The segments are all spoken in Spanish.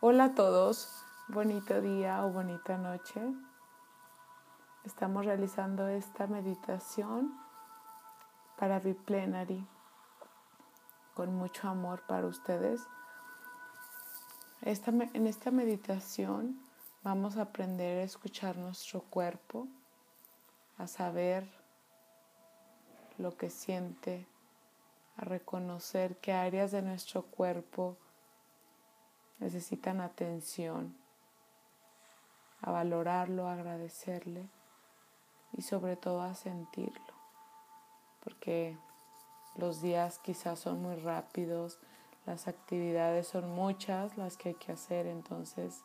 Hola a todos, bonito día o bonita noche. Estamos realizando esta meditación para Viplenary con mucho amor para ustedes. En esta meditación vamos a aprender a escuchar nuestro cuerpo, a saber lo que siente, a reconocer qué áreas de nuestro cuerpo necesitan atención, a valorarlo, a agradecerle y sobre todo a sentirlo, porque los días quizás son muy rápidos, las actividades son muchas las que hay que hacer, entonces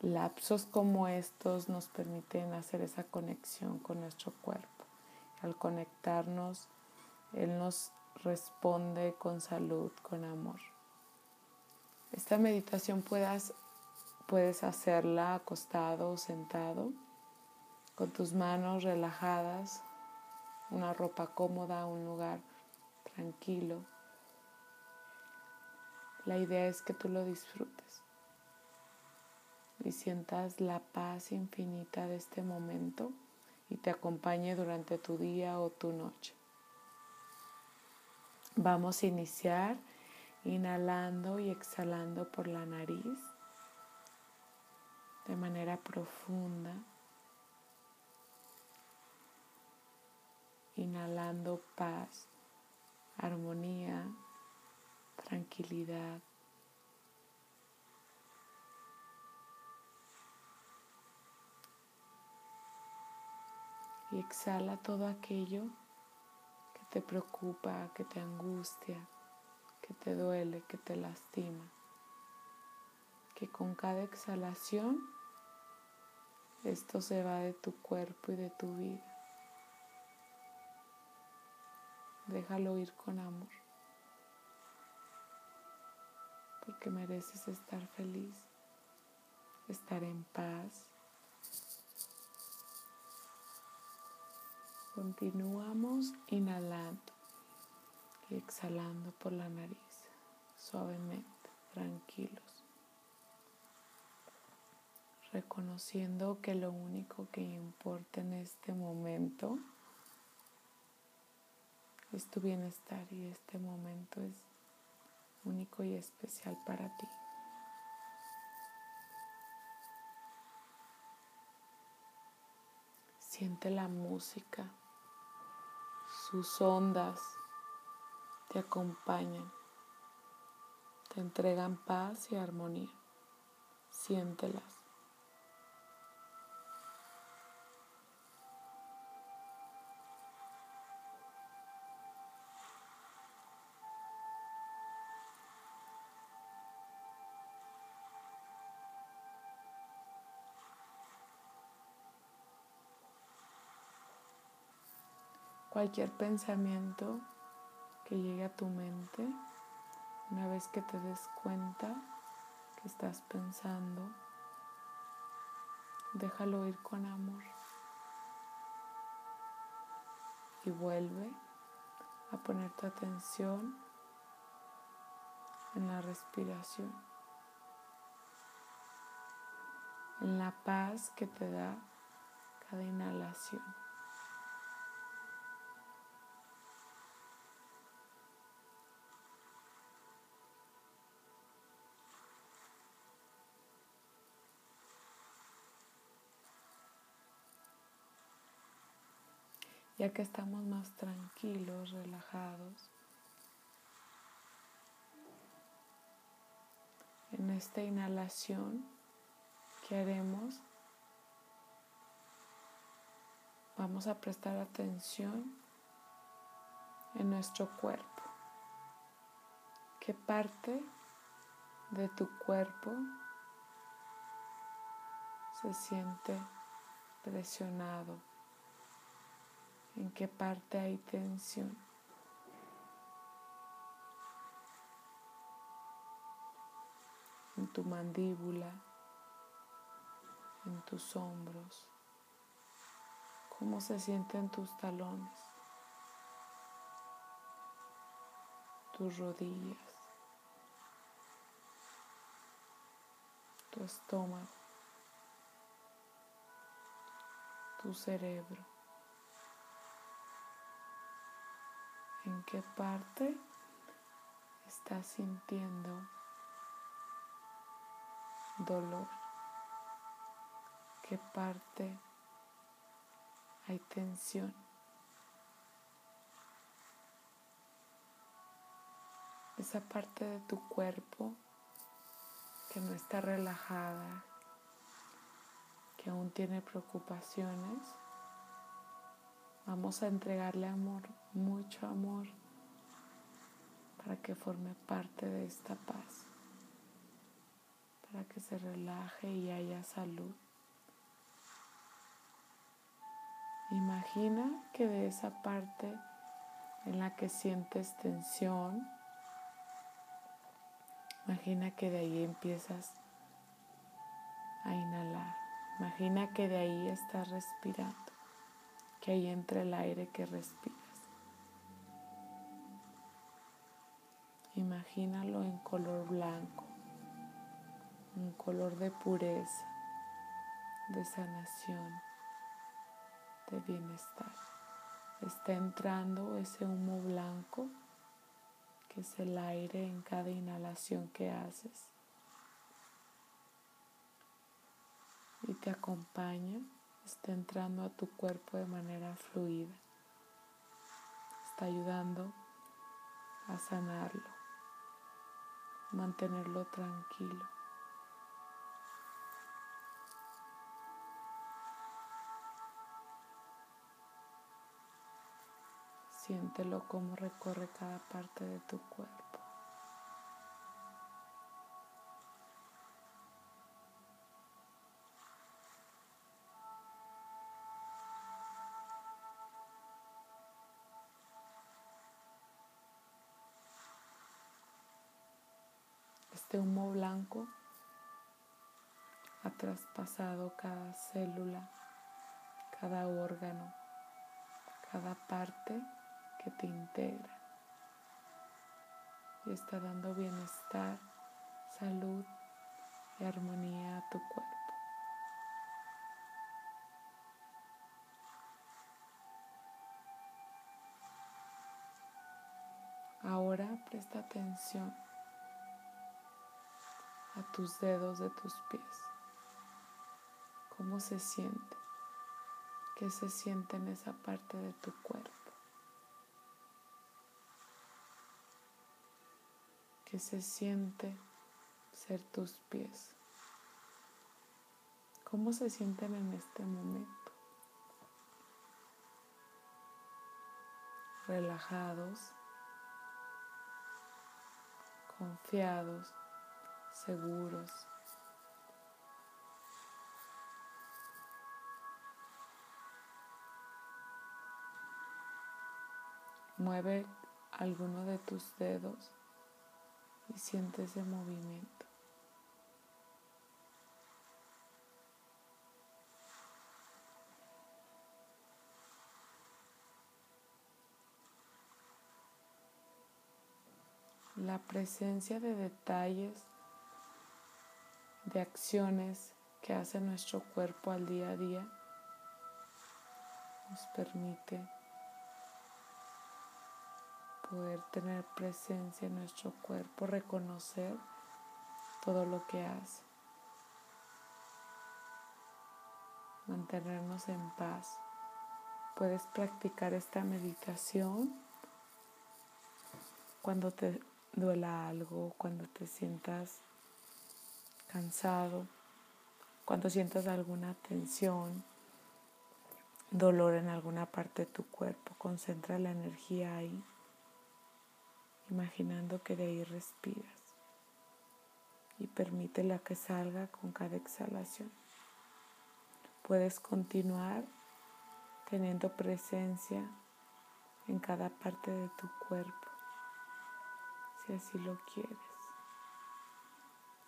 lapsos como estos nos permiten hacer esa conexión con nuestro cuerpo. Al conectarnos, Él nos responde con salud, con amor. Esta meditación puedas, puedes hacerla acostado o sentado, con tus manos relajadas, una ropa cómoda, un lugar tranquilo. La idea es que tú lo disfrutes y sientas la paz infinita de este momento y te acompañe durante tu día o tu noche. Vamos a iniciar inhalando y exhalando por la nariz de manera profunda. Inhalando paz, armonía, tranquilidad. Y exhala todo aquello que te preocupa, que te angustia, que te duele, que te lastima. Que con cada exhalación esto se va de tu cuerpo y de tu vida. Déjalo ir con amor. Porque mereces estar feliz, estar en paz. Continuamos inhalando exhalando por la nariz, suavemente, tranquilos. Reconociendo que lo único que importa en este momento es tu bienestar y este momento es único y especial para ti. Siente la música, sus ondas te acompañan, te entregan paz y armonía. Siéntelas. Cualquier pensamiento que llegue a tu mente una vez que te des cuenta que estás pensando. Déjalo ir con amor y vuelve a poner tu atención en la respiración, en la paz que te da cada inhalación. Ya que estamos más tranquilos, relajados. En esta inhalación que haremos, vamos a prestar atención en nuestro cuerpo. ¿Qué parte de tu cuerpo se siente presionado? En qué parte hay tensión. En tu mandíbula, en tus hombros, cómo se sienten tus talones, tus rodillas, tu estómago, tu cerebro. ¿En qué parte estás sintiendo dolor? ¿Qué parte hay tensión? Esa parte de tu cuerpo que no está relajada, que aún tiene preocupaciones, vamos a entregarle amor, mucho amor, para que forme parte de esta paz, para que se relaje y haya salud. Imagina que de esa parte en la que sientes tensión, Imagina que de ahí empiezas a inhalar. Imagina que de ahí estás respirando, que ahí entra el aire que respiras. Imagínalo en color blanco, un color de pureza, de sanación, de bienestar. Está entrando ese humo blanco que es el aire en cada inhalación que haces. Y te acompaña, está entrando a tu cuerpo de manera fluida. Está ayudando a sanarlo, mantenerlo tranquilo. Siéntelo como recorre cada parte de tu cuerpo. Este humo blanco ha traspasado cada célula, cada órgano, cada parte que te integra y está dando bienestar, salud y armonía a tu cuerpo. Ahora presta atención tus dedos de tus pies. ¿Cómo se siente? ¿Qué se siente en esa parte de tu cuerpo? ¿Qué se siente ser tus pies? ¿Cómo se sienten en este momento? Relajados, confiados, seguros. Mueve alguno de tus dedos y siente ese movimiento. La presencia de detalles, de acciones que hace nuestro cuerpo al día a día nos permite poder tener presencia en nuestro cuerpo, reconocer todo lo que hace, mantenernos en paz. Puedes practicar esta meditación cuando te duela algo, cuando te sientas cansado, cuando sientas alguna tensión, dolor en alguna parte de tu cuerpo. Concentra la energía ahí imaginando que de ahí respiras y permítela que salga con cada exhalación. Puedes continuar teniendo presencia en cada parte de tu cuerpo, si así lo quieres,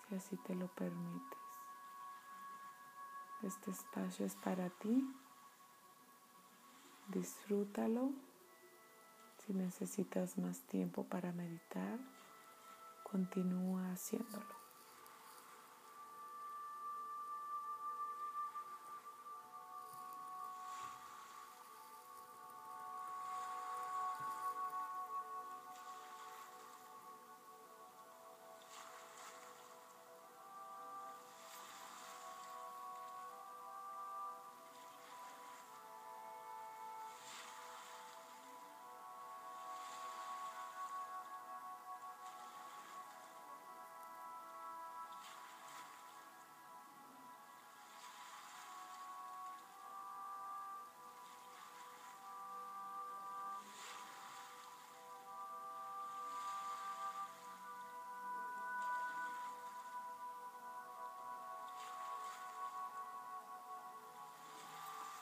si así te lo permites. Este espacio es para ti. Disfrútalo si necesitas más tiempo para meditar, continúa haciéndolo.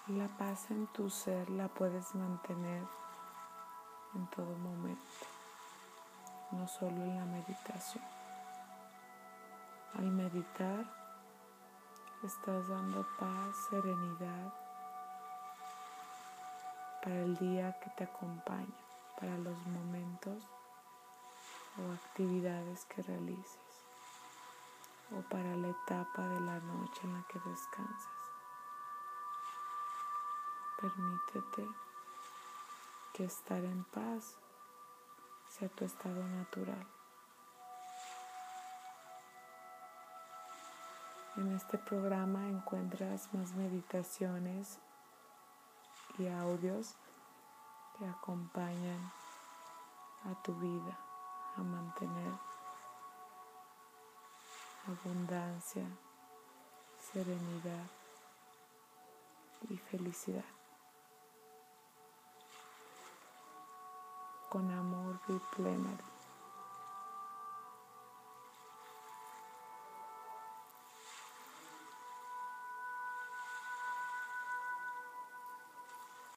La paz en tu ser la puedes mantener en todo momento, no solo en la meditación. Al meditar, estás dando paz, serenidad para el día que te acompaña, para los momentos o actividades que realices, o para la etapa de la noche en la que descansas. Permítete que estar en paz sea tu estado natural. En este programa encuentras más meditaciones y audios que acompañan a tu vida a mantener abundancia, serenidad y felicidad. Con amor y plena